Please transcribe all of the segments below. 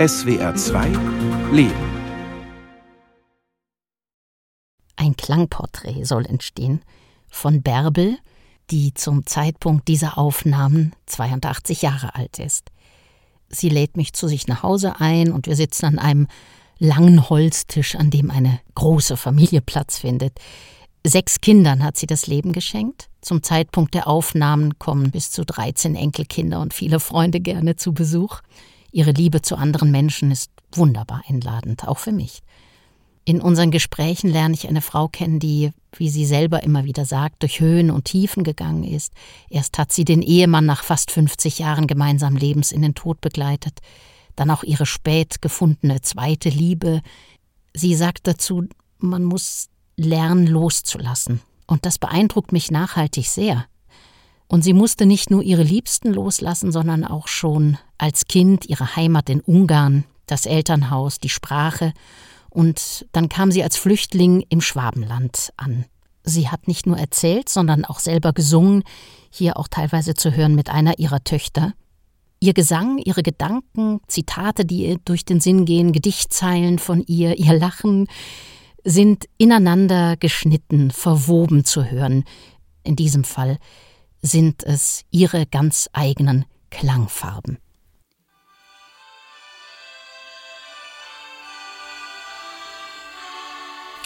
SWR 2 Leben. Ein Klangporträt soll entstehen von Bärbel, die zum Zeitpunkt dieser Aufnahmen 82 Jahre alt ist. Sie lädt mich zu sich nach Hause ein und wir sitzen an einem langen Holztisch, an dem eine große Familie Platz findet. Sechs Kindern hat sie das Leben geschenkt. Zum Zeitpunkt der Aufnahmen kommen bis zu 13 Enkelkinder und viele Freunde gerne zu Besuch. Ihre Liebe zu anderen Menschen ist wunderbar einladend, auch für mich. In unseren Gesprächen lerne ich eine Frau kennen, die, wie sie selber immer wieder sagt, durch Höhen und Tiefen gegangen ist. Erst hat sie den Ehemann nach fast 50 Jahren gemeinsamen Lebens in den Tod begleitet, dann auch ihre spät gefundene zweite Liebe. Sie sagt dazu, man muss lernen loszulassen. Und das beeindruckt mich nachhaltig sehr. Und sie musste nicht nur ihre Liebsten loslassen, sondern auch schon als Kind ihre Heimat in Ungarn, das Elternhaus, die Sprache und dann kam sie als Flüchtling im Schwabenland an. Sie hat nicht nur erzählt, sondern auch selber gesungen, hier auch teilweise zu hören mit einer ihrer Töchter. Ihr Gesang, ihre Gedanken, Zitate, die ihr durch den Sinn gehen, Gedichtzeilen von ihr, ihr Lachen, sind ineinander geschnitten, verwoben zu hören. In diesem Fall sind es ihre ganz eigenen Klangfarben.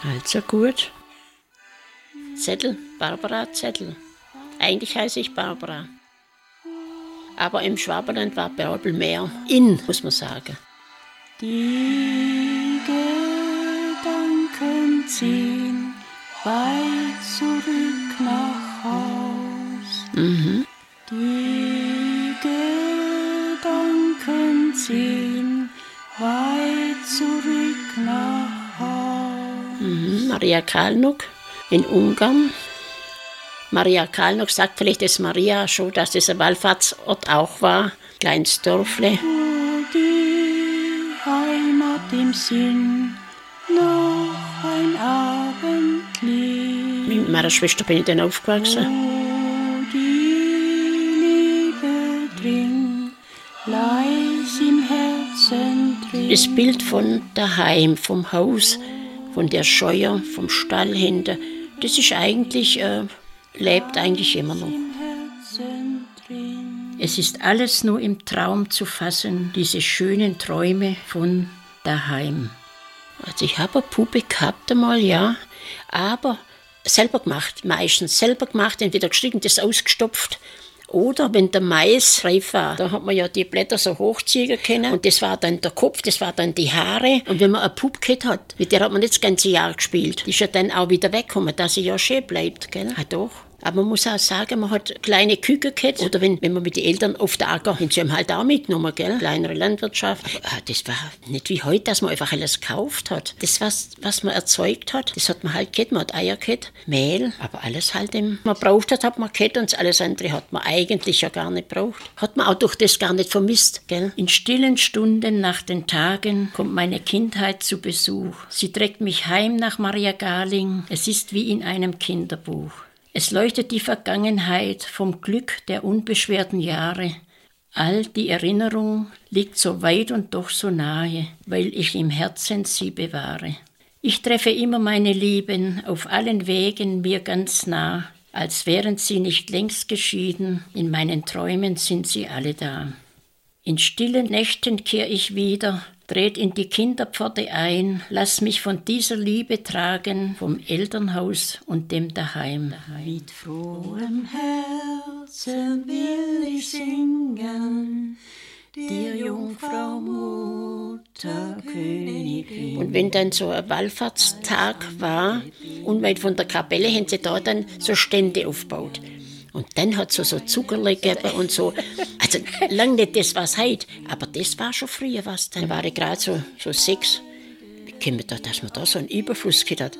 Also gut. Zettel, Barbara Zettel. Eigentlich heiße ich Barbara. Aber im Schwaberland war Bärbel mehr in, muss man sagen. Die Gedanken ziehen weit zurück nach Haus. Die Gedanken ziehen weit zurück nach Haus. Mhm. Maria Kalnuk in Ungarn. Maria Kalnuk sagt vielleicht, dass Maria schon, dass das ein Wallfahrtsort auch war. Kleines Dörfle. Die Heimat im Sinn, noch ein Abendlied. Mit meiner Schwester bin ich dann aufgewachsen. Das Bild von daheim, vom Haus, von der Scheuer, vom Stall hinter, das ist eigentlich, äh, lebt eigentlich immer noch. Es ist alles nur im Traum zu fassen, diese schönen Träume von daheim. Also ich habe eine Puppe gehabt einmal, ja, aber selber gemacht, meistens selber gemacht, entweder gestrichen, das ausgestopft. Oder wenn der Mais reif war, da hat man ja die Blätter so hochziehen können und das war dann der Kopf, das war dann die Haare. Und wenn man eine Puppe gehabt hat, mit der hat man nicht das ganze Jahr gespielt, die ist ja dann auch wieder weggekommen, dass sie ja schön bleibt. Gell? Ah, doch. Aber man muss auch sagen, man hat kleine Kühe gehabt. Oder wenn, wenn man mit den Eltern auf den Acker, haben sie haben halt auch mitgenommen, gell? Kleinere Landwirtschaft. Aber ah, das war nicht wie heute, dass man einfach alles gekauft hat. Das, was, was man erzeugt hat, das hat man halt gehabt. Man hat Eier gehabt, Mehl, aber alles halt im, man braucht hat, hat man gehabt und alles andere hat man eigentlich ja gar nicht braucht. Hat man auch durch das gar nicht vermisst, gell? In stillen Stunden nach den Tagen kommt meine Kindheit zu Besuch. Sie trägt mich heim nach Maria Garling. Es ist wie in einem Kinderbuch. Es leuchtet die Vergangenheit vom Glück der unbeschwerten Jahre. All die Erinnerung liegt so weit und doch so nahe, weil ich im Herzen sie bewahre. Ich treffe immer meine Lieben auf allen Wegen mir ganz nah, als wären sie nicht längst geschieden, in meinen Träumen sind sie alle da. In stillen Nächten kehr ich wieder, tret in die Kinderpforte ein, lass mich von dieser Liebe tragen, vom Elternhaus und dem Daheim. Mit frohem Herzen will ich singen, dir Jungfrau Mutter Königin. Und wenn dann so ein Wallfahrtstag war, unweit von der Kapelle, haben sie da dann so Stände aufgebaut. Und dann hat es so Zuckerle gegeben und so. Also lang nicht das, was heute, aber das war schon früher was. Dann war ich gerade so, so sechs. Wie kommt man da, dass man da so einen Überfluss gehabt hat?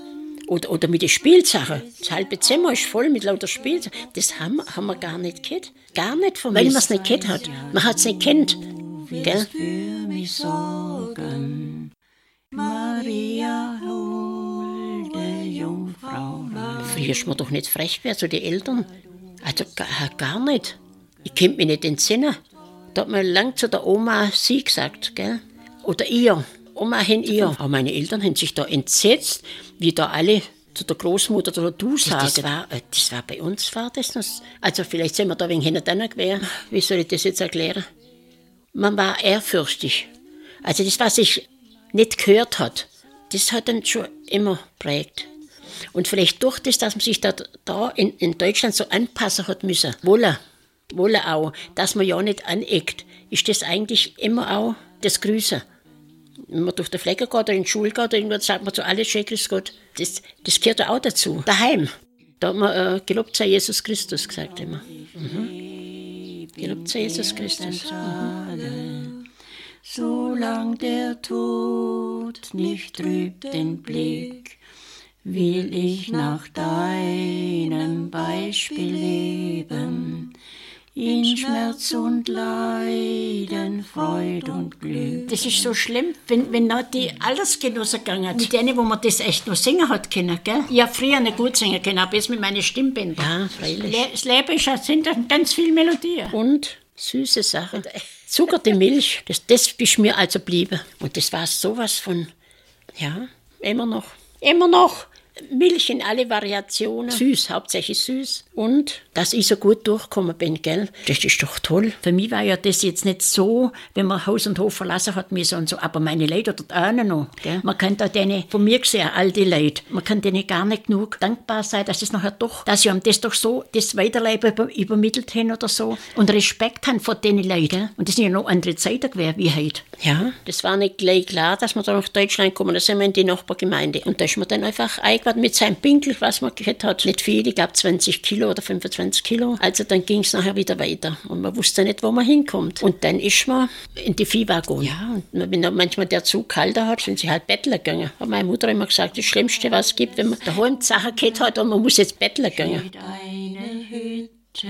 Oder, oder mit den Spielsachen. Das halbe Zimmer ist voll mit lauter Spielsachen. Das haben, haben wir gar nicht gehabt. Gar nicht vermisst. Weil man es nicht gehabt hat. Man hat es nicht kennt. Gell? für mich sorgen. Maria, holde Jungfrau. Früher ist man doch nicht frech gewesen, so die Eltern. Also gar, gar nicht. Ich könnte mich nicht entsinnen. Da hat man lang zu der Oma sie gesagt, gell? Oder ihr. Oma hin ihr. Aber meine Eltern haben sich da entsetzt, wie da alle zu der Großmutter oder du sagst. Das war, äh, das war bei uns, war das noch. Also vielleicht sind wir da wegen hinter gewesen. Wie soll ich das jetzt erklären? Man war ehrfürchtig. Also das, was ich nicht gehört hat, das hat dann schon immer prägt. Und vielleicht durch das, dass man sich da, da in, in Deutschland so anpassen hat müssen, wolle, wolle auch, dass man ja nicht aneckt, ist das eigentlich immer auch das Grüße. Wenn man durch den Flecken geht oder in die Schule geht, oder irgendwann sagt man zu alles Schönes Gott. Das, das gehört ja auch dazu. Daheim. Da hat man äh, gelobt sei Jesus Christus gesagt immer. Mhm. Gelobt sei Jesus Christus. Mhm. Solang der Tod nicht trübt den Blick, will ich nach deinem Beispiel leben in Schmerz und Leiden, Freud und Glück. Das ist so schlimm, wenn, wenn noch die Altersgenossen gegangen mit denen, wo man das echt noch singen hat können, gell? Ich habe früher nicht gut singen können, aber jetzt mit meinen Stimmbändern. Ja, freilich. Das Leben ist, sind ganz viele Melodien. Und süße Sachen. Zuckerte Milch, das, das ist mir also geblieben. Und das war sowas von, ja, immer noch. Immer noch. Milch in alle Variationen. Süß, hauptsächlich süß. Und dass ich so gut durchgekommen bin, gell? Das ist doch toll. Für mich war ja das jetzt nicht so, wenn man Haus und Hof verlassen hat müssen und so. Aber meine Leute dort auch noch, gell? Man kann da denen, von mir gesehen, all die Leute, man kann denen gar nicht genug dankbar sein, dass es nachher doch, dass sie haben das doch so, das Weiterleben über, übermittelt haben oder so. Und Respekt haben vor den Leuten. Und das sind ja noch andere Zeiten gewesen, wie heute. Ja, das war nicht gleich klar, dass wir da nach Deutschland kommen. Da sind wir in die Nachbargemeinde. Und da ist man dann einfach eingegangen mit seinem Pinkel, was man gehabt hat. Nicht viel, ich glaube 20 Kilo oder 25 Kilo. Also dann ging es nachher wieder weiter. Und man wusste nicht, wo man hinkommt. Und dann ist man in die Viehwaggon. Ja, und wenn manchmal der Zug kalter hat, sind sie halt betteln gegangen. Hat meine Mutter immer gesagt, das Schlimmste, was es gibt, wenn man daheim die Sache gehabt hat und man muss jetzt betteln gehen. Eine Hütte,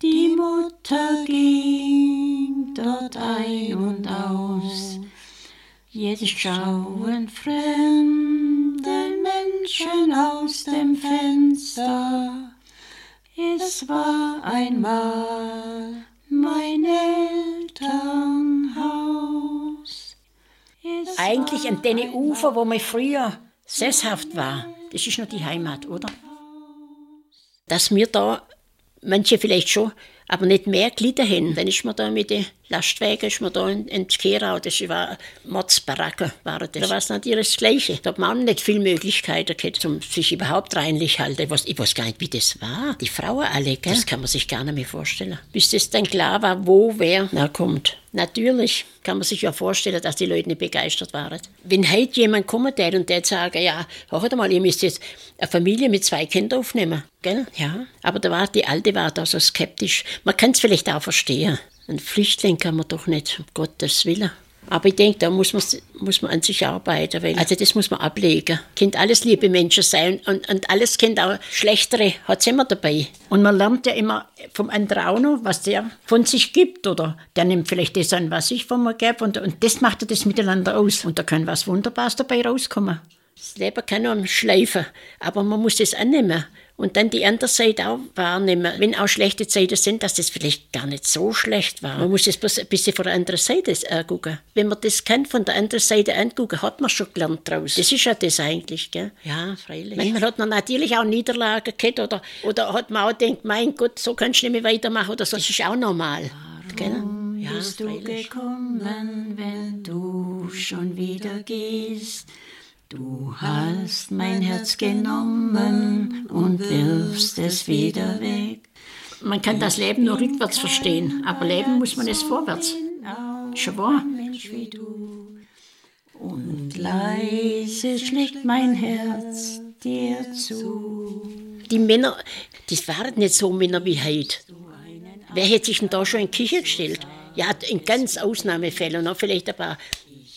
die Mutter ging dort ein und aus. Jetzt schauen fremde Menschen aus dem Fenster. Es war einmal mein Elternhaus. Es Eigentlich an den Ufer, wo man früher sesshaft war. Das ist noch die Heimat, oder? Dass wir da, manche vielleicht schon, aber nicht mehr gelitten haben. Dann ist man da mit den Lastwagen ist man da in, in Kerau, das war Mordsbaracke, war das. Da war es natürlich das Gleiche. Da hat man auch nicht viele Möglichkeiten gehabt, um sich überhaupt reinlich halten. Ich weiß, ich weiß gar nicht, wie das war. Die Frauen alle, gell? das kann man sich gar nicht mehr vorstellen. Bis das dann klar war, wo wer na kommt. Natürlich kann man sich ja vorstellen, dass die Leute nicht begeistert waren. Wenn heute jemand kommt der und der sagt, ja, hört mal, ihr müsst jetzt eine Familie mit zwei Kindern aufnehmen, gell? Ja. Aber da war, die Alte war da so skeptisch. Man kann es vielleicht auch verstehen. Ein Flüchtling kann man doch nicht, um Gottes Willen. Aber ich denke, da muss man, muss man an sich arbeiten, weil also das muss man ablegen. Kind alles liebe Menschen sein und, und alles Kind auch schlechtere hat es immer dabei. Und man lernt ja immer vom anderen auch noch, was der von sich gibt oder der nimmt vielleicht das an, was ich von mir gebe und, und das macht er das miteinander aus. Und da kann was Wunderbares dabei rauskommen. Das Leben kann nur schleifen, aber man muss es annehmen und dann die andere Seite auch wahrnehmen, wenn auch schlechte Zeiten sind, dass das vielleicht gar nicht so schlecht war. Man muss es ein bisschen von der anderen Seite angucken. Wenn man das kennt, von der anderen Seite angucken, hat man schon gelernt daraus. Das ist ja das eigentlich, gell? Ja, freilich. Manchmal hat man natürlich auch Niederlagen gehabt oder, oder hat man auch gedacht, mein Gott, so kannst du nicht mehr weitermachen oder so. Das ist auch normal. Warum gell? Ja, bist freilich. du gekommen, wenn du schon wieder gehst? Du hast mein Herz genommen und wirfst es wieder weg. Man kann das Leben nur rückwärts verstehen, aber leben muss man es vorwärts. Schon wahr? Und leise schlägt mein Herz dir zu. Die Männer, das waren nicht so Männer wie heute. Wer hätte sich denn da schon in die Küche gestellt? Ja, in ganz Ausnahmefällen, noch vielleicht ein paar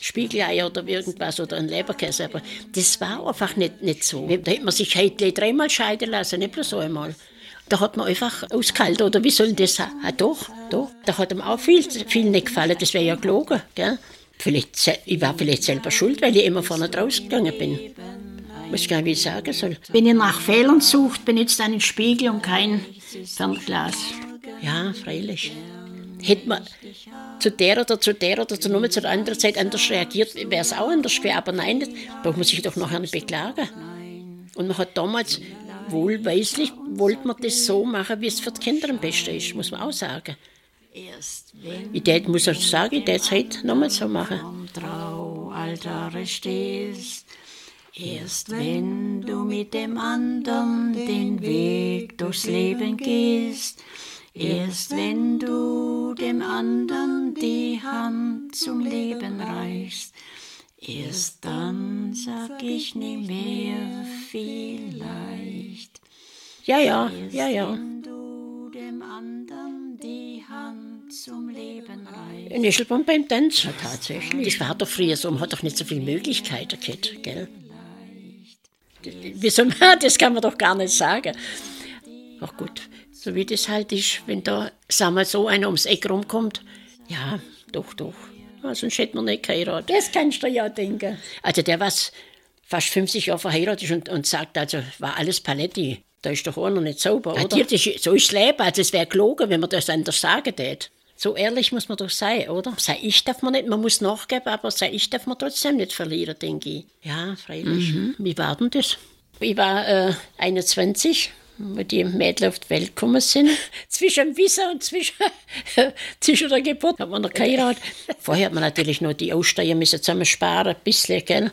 Spiegeleier oder irgendwas oder ein Leberkäse. Aber das war einfach nicht, nicht so. Da hätte man sich heute dreimal scheiden lassen, nicht bloß so einmal. Da hat man einfach ausgehalten, oder wie soll das sein? Ah, doch, doch. Da hat ihm auch viel, viel nicht gefallen, das wäre ja gelogen. Gell? Vielleicht, ich war vielleicht selber schuld, weil ich immer vorne rausgegangen bin. Ich weiß gar nicht, wie ich sagen soll. Wenn ihr nach Fehlern sucht, benutzt einen Spiegel und kein Fernglas. Ja, freilich. Hätte man zu der oder zu der oder zu nur zu der anderen Zeit anders reagiert, wäre es auch anders gewesen. Aber nein, das braucht man sich doch nachher nicht beklagen. Und man hat damals wohlweislich, wollte man das so machen, wie es für die Kinder am besten ist, muss man auch sagen. Ich tät, muss ich sagen, ich es heute nochmal so machen. Traualtare stehst, erst wenn du mit dem anderen den Weg durchs Leben gehst, erst wenn du dem anderen die Hand zum Leben reichst, erst dann sag ich nie mehr vielleicht. Ja, ja, ja, ja. dem anderen die Hand zum Leben reichst. In Ischelbaum beim Tanzen, tatsächlich. Das war doch früher so, man hat doch nicht so viele Möglichkeiten gehabt, gell? Wieso, das kann man doch gar nicht sagen. Ach gut, so wie das halt ist, wenn da, sagen wir so, einer ums Eck rumkommt. Ja, doch, doch. Ja, sonst hätte man nicht geheiratet. Das kannst du ja denken. Also der, was fast 50 Jahre verheiratet ist und, und sagt, also war alles Paletti. Da ist doch auch noch nicht sauber, oder? Ist, so ist das Leben. Also es wäre gelogen, wenn man das anders sagen würde. So ehrlich muss man doch sein, oder? Sei ich darf man nicht, man muss nachgeben, aber sei ich darf man trotzdem nicht verlieren, denke ich. Ja, freilich. Mhm. Wie war denn das? Ich war äh, 21 wo die Mädchen auf die Welt gekommen sind. zwischen Wissen und zwischen, zwischen der Geburt hat man noch geheiratet. Vorher hat man natürlich noch die Aussteuer müssen zusammen sparen, ein bisschen, gell.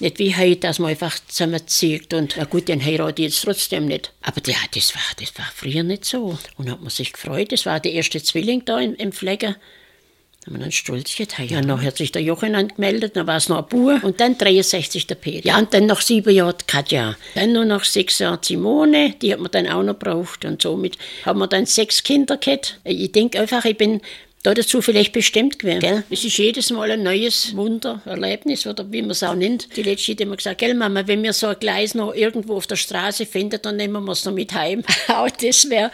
Nicht wie heute, dass man einfach zusammenzieht und na gut, den heirate ich jetzt trotzdem nicht. Aber ja, das war, das war früher nicht so. Und hat man sich gefreut, das war der erste Zwilling da im, im Flecken. Da haben wir dann stolz getan. Ja, dann hat sich der Jochen angemeldet, dann war es noch ein Bub und dann 63 der Peter. Ja, und dann noch sieben Jahre Katja. Dann nur noch sechs Jahre Simone, die hat man dann auch noch gebraucht. Und somit haben wir dann sechs Kinder gehabt. Ich denke einfach, ich bin da dazu vielleicht bestimmt gewesen. Gell? Es ist jedes Mal ein neues Wunder, Erlebnis oder wie man es auch nennt. Die letzte hat immer gesagt, gell Mama, wenn wir so ein Gleis noch irgendwo auf der Straße finden, dann nehmen wir es noch mit heim. auch das wäre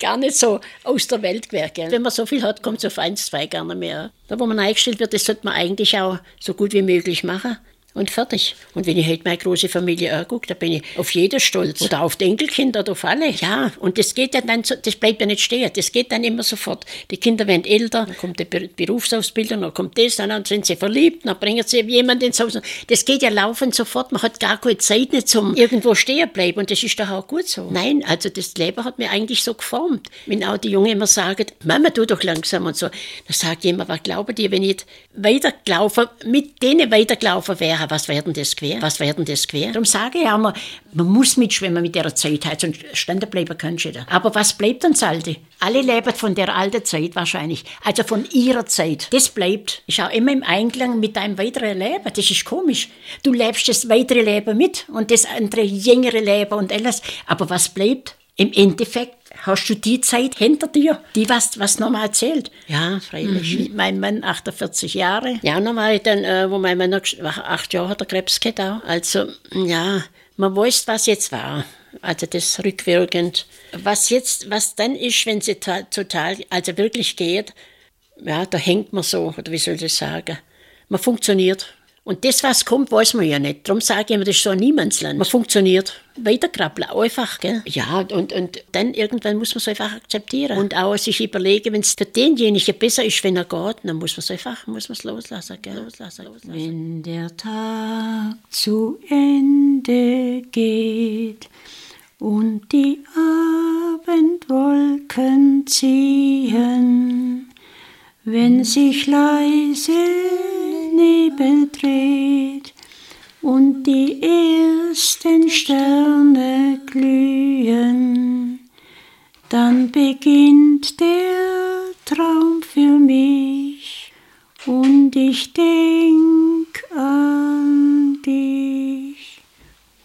gar nicht so aus der Welt gewesen. Wenn man so viel hat, kommt es auf eins, zwei gar nicht mehr. Da, wo man eingestellt wird, das sollte man eigentlich auch so gut wie möglich machen und fertig. Und wenn ich heute meine große Familie angucke, da bin ich auf jeder stolz. Oder auf die Enkelkinder auf alle. Ja, und das geht ja dann, so, das bleibt ja nicht stehen. Das geht dann immer sofort. Die Kinder werden älter, dann kommt die Berufsausbildung, dann kommt das, dann sind sie verliebt, dann bringen sie jemanden ins Haus. Das geht ja laufend sofort. Man hat gar keine Zeit nicht zum irgendwo stehen bleiben. Und das ist doch auch gut so. Nein, also das Leben hat mir eigentlich so geformt. Wenn auch die Jungen immer sagen, Mama, tu doch langsam und so. Dann sagt jemand, was glauben die, wenn ich weitergelaufen, mit denen weitergelaufen wäre, was werden das quer? Was werden das quer? Darum sage ich mal, man muss mitschwimmen mit der Zeit, halt, sonst stehen bleiben kannst du Aber was bleibt uns Alte? Alle leben von der alten Zeit wahrscheinlich, also von ihrer Zeit. Das bleibt. Ist auch immer im Einklang mit deinem weiteren Leben. Das ist komisch. Du lebst das weitere Leben mit und das andere jüngere Leben und alles. Aber was bleibt? Im Endeffekt hast du die Zeit hinter dir, die was, was nochmal erzählt. Ja, freilich. Mhm. Mein Mann 48 Jahre. Ja, nochmal dann, äh, wo mein Mann acht Jahre hat er Krebs gehabt auch. Also, ja, man weiß, was jetzt war. Also das rückwirkend. Was jetzt, was dann ist, wenn sie total, also wirklich geht, ja, da hängt man so, oder wie soll ich sagen. Man funktioniert. Und das, was kommt, weiß man ja nicht. Darum sage ich immer, das ist so ein Niemandsland. Man funktioniert. Weiterkrabbeln, einfach. Gell? Ja, und, und dann irgendwann muss man es einfach akzeptieren. Und auch sich überlegen, wenn es für denjenigen besser ist, wenn er geht, dann muss man es einfach muss man's loslassen, gell? loslassen. Loslassen. Wenn der Tag zu Ende geht und die Abendwolken ziehen, wenn sich leise Nebel dreht und die ersten Sterne glühen, dann beginnt der Traum für mich und ich denk an dich.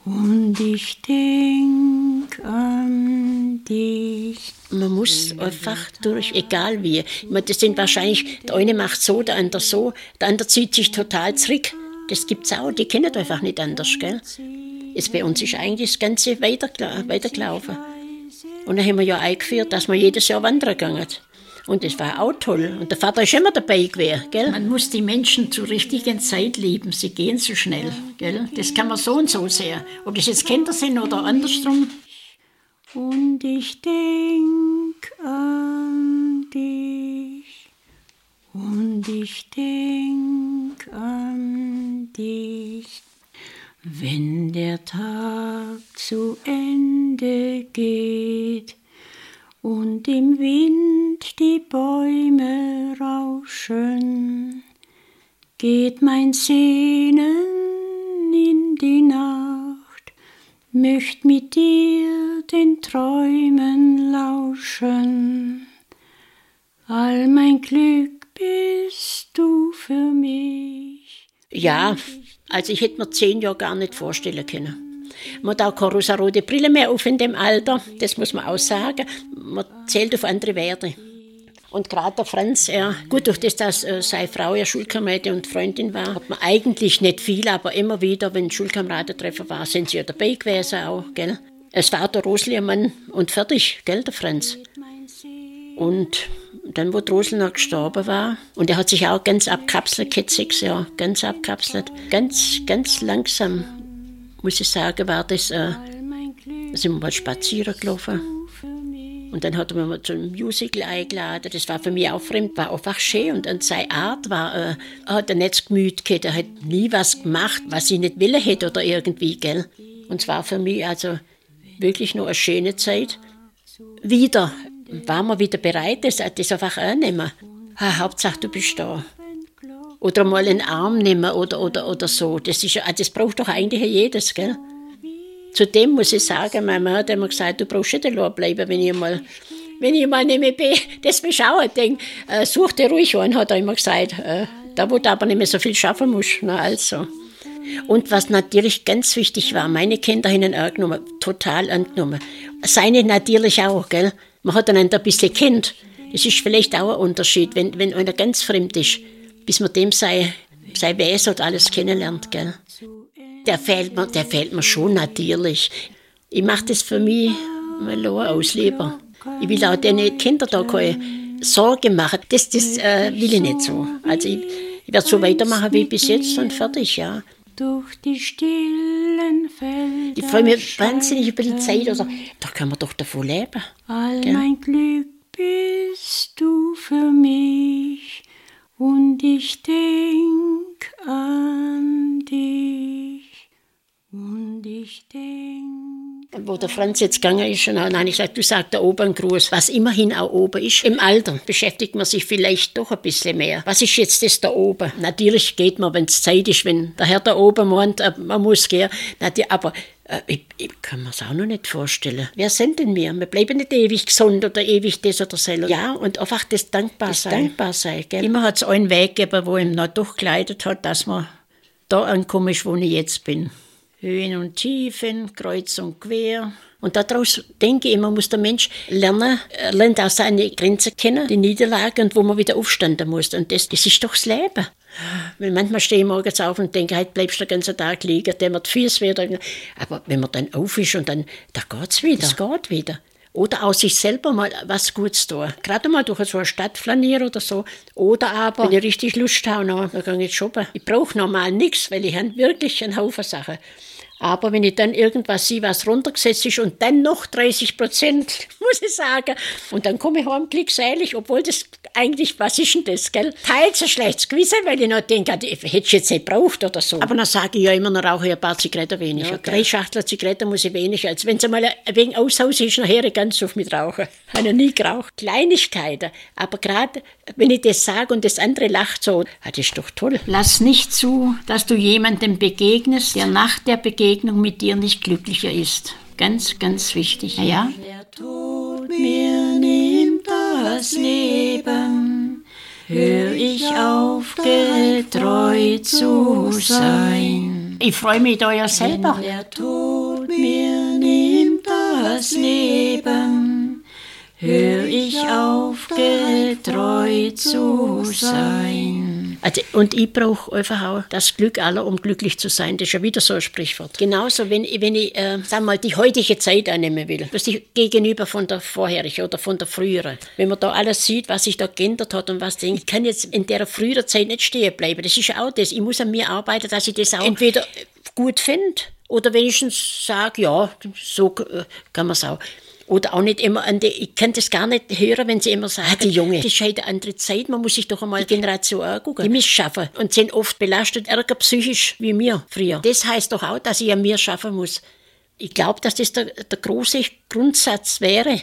Und ich denk an dich. Man muss einfach durch, egal wie. meine, das sind wahrscheinlich, der eine macht so, der andere so, der andere zieht sich total zurück. Das gibt es auch, die kennen einfach nicht anders. Gell? Jetzt bei uns ist eigentlich das Ganze weiter, weitergelaufen. Und dann haben wir ja eingeführt, dass wir jedes Jahr wandern gehen. Und das war auch toll. Und der Vater ist immer dabei gewesen. Gell? Man muss die Menschen zur richtigen Zeit lieben. Sie gehen so schnell. Gell? Das kann man so und so sehen. Ob das jetzt Kinder sind oder andersrum. Und ich denk an dich und ich denk an dich. Wenn der Tag zu Ende geht und im Wind die Bäume rauschen, geht mein Sehnen in die Nacht, möcht mit dir den Träumen lauschen. All mein Glück bist du für mich. Ja, also ich hätte mir zehn Jahre gar nicht vorstellen können. Man hat auch keine rosa-rote Brille mehr auf in dem Alter, das muss man auch sagen. Man zählt auf andere Werte. Und gerade der Franz, er, gut, durch das, dass äh, seine Frau ja Schulkameradin und Freundin war, hat man eigentlich nicht viel, aber immer wieder, wenn Schulkameradentreffen war, sind sie ja dabei gewesen auch, gell. Es war der Rosliermann und fertig, gell, der Franz. Und dann, wo Drosel noch gestorben war, und er hat sich auch ganz abkapselt, sechs Jahre, ganz abkapselt, ganz, ganz langsam, muss ich sagen, war das, äh, sind wir mal spazieren gelaufen. Und dann hat er mich mal zum Musical eingeladen. Das war für mich auch fremd, war einfach schön. Und, und seine Art war, äh, er hat ein nicht Gemüt gehabt. Er hat nie was gemacht, was ich nicht willen hätte oder irgendwie, gell. Und es war für mich also wirklich nur eine schöne Zeit. Wieder waren wir wieder bereit, das, das einfach annehmen. Ha, Hauptsache, du bist da. Oder mal einen Arm nehmen oder, oder, oder so. Das, ist, das braucht doch eigentlich jedes, gell. Zudem muss ich sagen, meine Mama hat immer gesagt, du brauchst nicht allein bleiben, wenn ich mal, wenn ich mal nicht mehr bin, das beschauen denke, äh, such dir ruhig an, hat er immer gesagt. Äh, da, wo du aber nicht mehr so viel schaffen musst. Na, also. Und was natürlich ganz wichtig war, meine Kinder haben ihn angenommen, total angenommen. Seine natürlich auch, gell. Man hat dann ein bisschen kennt. Das ist vielleicht auch ein Unterschied, wenn, wenn einer ganz fremd ist, bis man dem sei, sei Wesen und alles kennenlernt, gell der fehlt mir, der fehlt mir schon natürlich. Ich mache das für mich mal aus lieber. Ich will auch den Kindern da keine Sorge machen. Das, das äh, will ich nicht so. Also ich, ich werde so weitermachen wie bis jetzt und fertig, ja. Durch die stillen Felder Ich freue mich wahnsinnig über die Zeit. Also, da kann man doch davon leben. All gell? mein Glück bist du für mich und ich denk an dich. Und ich denke. Wo der Franz jetzt gegangen ist, und nein, ich sage, du sagst der Oberngruß, was immerhin auch oben ist. Im Alter beschäftigt man sich vielleicht doch ein bisschen mehr. Was ist jetzt das da oben? Natürlich geht man, wenn es Zeit ist, wenn der Herr da oben meint, äh, man muss gehen. Aber äh, ich, ich, kann mir das auch noch nicht vorstellen. Wer sind denn wir? Wir bleiben nicht ewig gesund oder ewig das oder das. Ja, und einfach das dankbar das sein. Dankbar sein gell? Immer hat es einen Weg gegeben, wo ihm noch durchgeleitet hat, dass man da angekommen ist, wo ich jetzt bin. Höhen und Tiefen, kreuz und quer. Und daraus denke ich, man muss der Mensch lernen, er lernt auch seine Grenzen kennen, die Niederlage und wo man wieder aufstanden muss. Und das, das ist doch das Leben. Weil manchmal stehe ich morgens auf und denke, heute bleibst du den ganzen Tag liegen, wird fies wieder. Aber wenn man dann auf ist und dann, da geht's wieder. Es geht wieder. Oder auch sich selber mal was Gutes tun. Gerade mal durch so eine Stadt flanieren oder so. Oder aber, wenn ich richtig Lust habe, dann gehe ich shoppen. Ich brauche normal nichts, weil ich habe wirklich einen Haufen Sachen. Aber wenn ich dann irgendwas sehe, was runtergesetzt ist und dann noch 30 Prozent, muss ich sagen, und dann komme ich heim glückselig, obwohl das eigentlich, was ist denn das, gell? Teils ein schlechtes Gewissen, weil ich noch denke, hätte ich jetzt nicht braucht oder so. Aber dann sage ich ja immer, noch rauche ich ein paar Zigaretten weniger. Ja, Drei Schachtel Zigaretten muss ich weniger, als wenn es einmal ein wenig aushaus ist, nachher ganz auf mit rauchen. Habe ich nie geraucht. Kleinigkeiten. Aber gerade, wenn ich das sage und das andere lacht so, ah, das ist doch toll. Lass nicht zu, dass du jemandem begegnest, der nach der Begegnung Begegnung mit dir nicht glücklicher ist. Ganz, ganz wichtig. Ja? Der Tod mir nimmt das Leben, hör ich auf, getreu zu sein. Ich freue mich da ja selber. Wenn der Tod mir nimmt das Leben, hör ich auf, getreu zu sein. Also, und ich brauche einfach auch das Glück aller, um glücklich zu sein. Das ist ja wieder so ein Sprichwort. Genauso, wenn, wenn ich, äh, sag mal, die heutige Zeit annehmen will, das ist gegenüber von der vorherigen oder von der früheren. Wenn man da alles sieht, was sich da geändert hat und was denkt, ich kann jetzt in der früheren Zeit nicht stehen bleiben. Das ist ja auch das. Ich muss an mir arbeiten, dass ich das auch entweder gut finde oder wenigstens sage, ja, so äh, kann man es auch. Oder auch nicht immer an die, ich kann das gar nicht hören, wenn sie immer sagen, ah, die Junge, das ist halt eine andere Zeit, man muss sich doch einmal die Generation angucken. Die müssen schaffen und sind oft belastet, ärger psychisch wie mir früher. Das heißt doch auch, dass ich an mir schaffen muss. Ich glaube, dass das der, der große Grundsatz wäre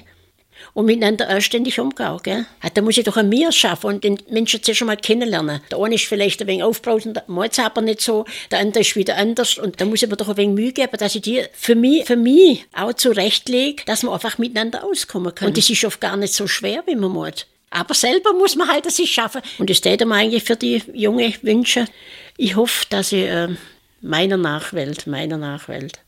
und miteinander anständig umgehen. Gell? Da muss ich doch an mir schaffen und den Menschen zuerst schon mal kennenlernen. Der eine ist vielleicht ein wenig aufbrausend, macht aber nicht so, der andere ist wieder anders und da muss ich mir doch ein wenig Mühe geben, dass ich die für mich, für mich auch zurechtlege, dass man einfach miteinander auskommen kann. Und das ist oft gar nicht so schwer, wie man macht. Aber selber muss man halt sich schaffen. Und das täte man eigentlich für die Junge wünschen. Ich hoffe, dass ich äh, meiner Nachwelt, meiner Nachwelt,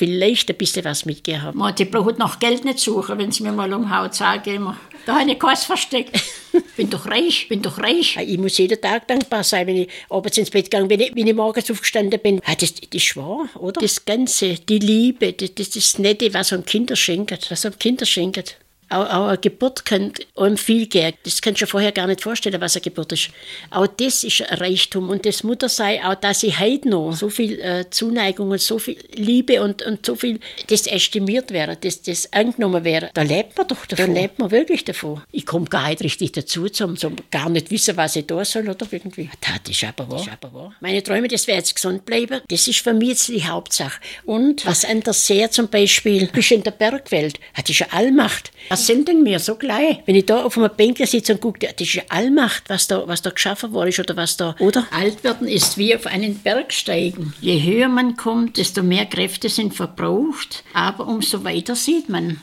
vielleicht ein bisschen was mitgehabt. Man, die braucht noch Geld nicht suchen, wenn sie mir mal umhaut, sage immer. Da habe ich keins versteckt. bin doch reich, bin doch reich. Ich muss jeden Tag dankbar sein, wenn ich abends ins Bett gegangen bin, wenn ich morgens aufgestanden bin. Das, das ist wahr, oder? Das Ganze, die Liebe, das, das, das Nette, was einem Kinder schenkt, was einem Kinder schenkt. Auch, auch eine Geburt kann einem viel geben. Das kannst du dir vorher gar nicht vorstellen, was eine Geburt ist. Auch das ist ein Reichtum. Und das Muttersein, auch dass ich heute noch so viel äh, Zuneigung und so viel Liebe und, und so viel, das estimiert wäre, das, das angenommen wäre, da lebt man doch davon. Da lebt man wirklich davon. Ich komme gar nicht richtig dazu, zum, zum gar nicht wissen, was ich da soll oder irgendwie. Das ist aber wahr. Ist aber wahr. Meine Träume, das wäre jetzt gesund bleiben, das ist für mich jetzt die Hauptsache. Und was anders sehr zum Beispiel, bist in der Bergwelt, das ist eine Allmacht. Was was sind denn wir so gleich? Wenn ich da auf einem Bänkel sitze und gucke, das ist ja Allmacht, was da, was da geschaffen worden ist oder was da, oder? Alt werden ist wie auf einen Berg steigen. Je höher man kommt, desto mehr Kräfte sind verbraucht, aber umso weiter sieht man.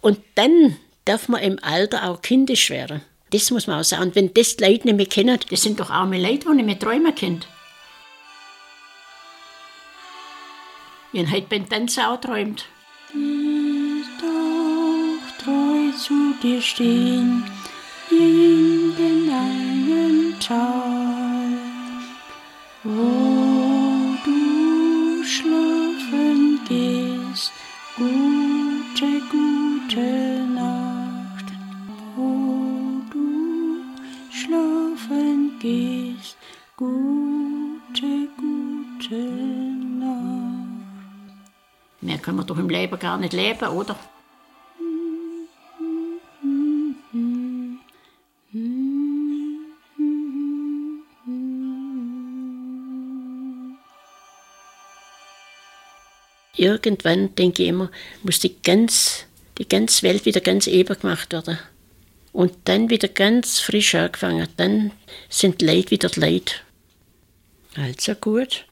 Und dann darf man im Alter auch kindisch werden. Das muss man auch sagen. Und wenn das die Leute nicht mehr kennen, das sind doch arme Leute, die nicht mehr träumen können. Wie ein heute beim Tanzen auch träumt zu dir stehen in den langen Tal, wo du schlafen gehst. Gute, gute Nacht, wo du schlafen gehst. Gute, gute Nacht. Mehr können wir doch im Leben gar nicht leben, oder? Irgendwann, denke ich immer, muss die, ganz, die ganze Welt wieder ganz eben gemacht werden. Und dann wieder ganz frisch angefangen. Dann sind Leid wieder Leid. Also gut.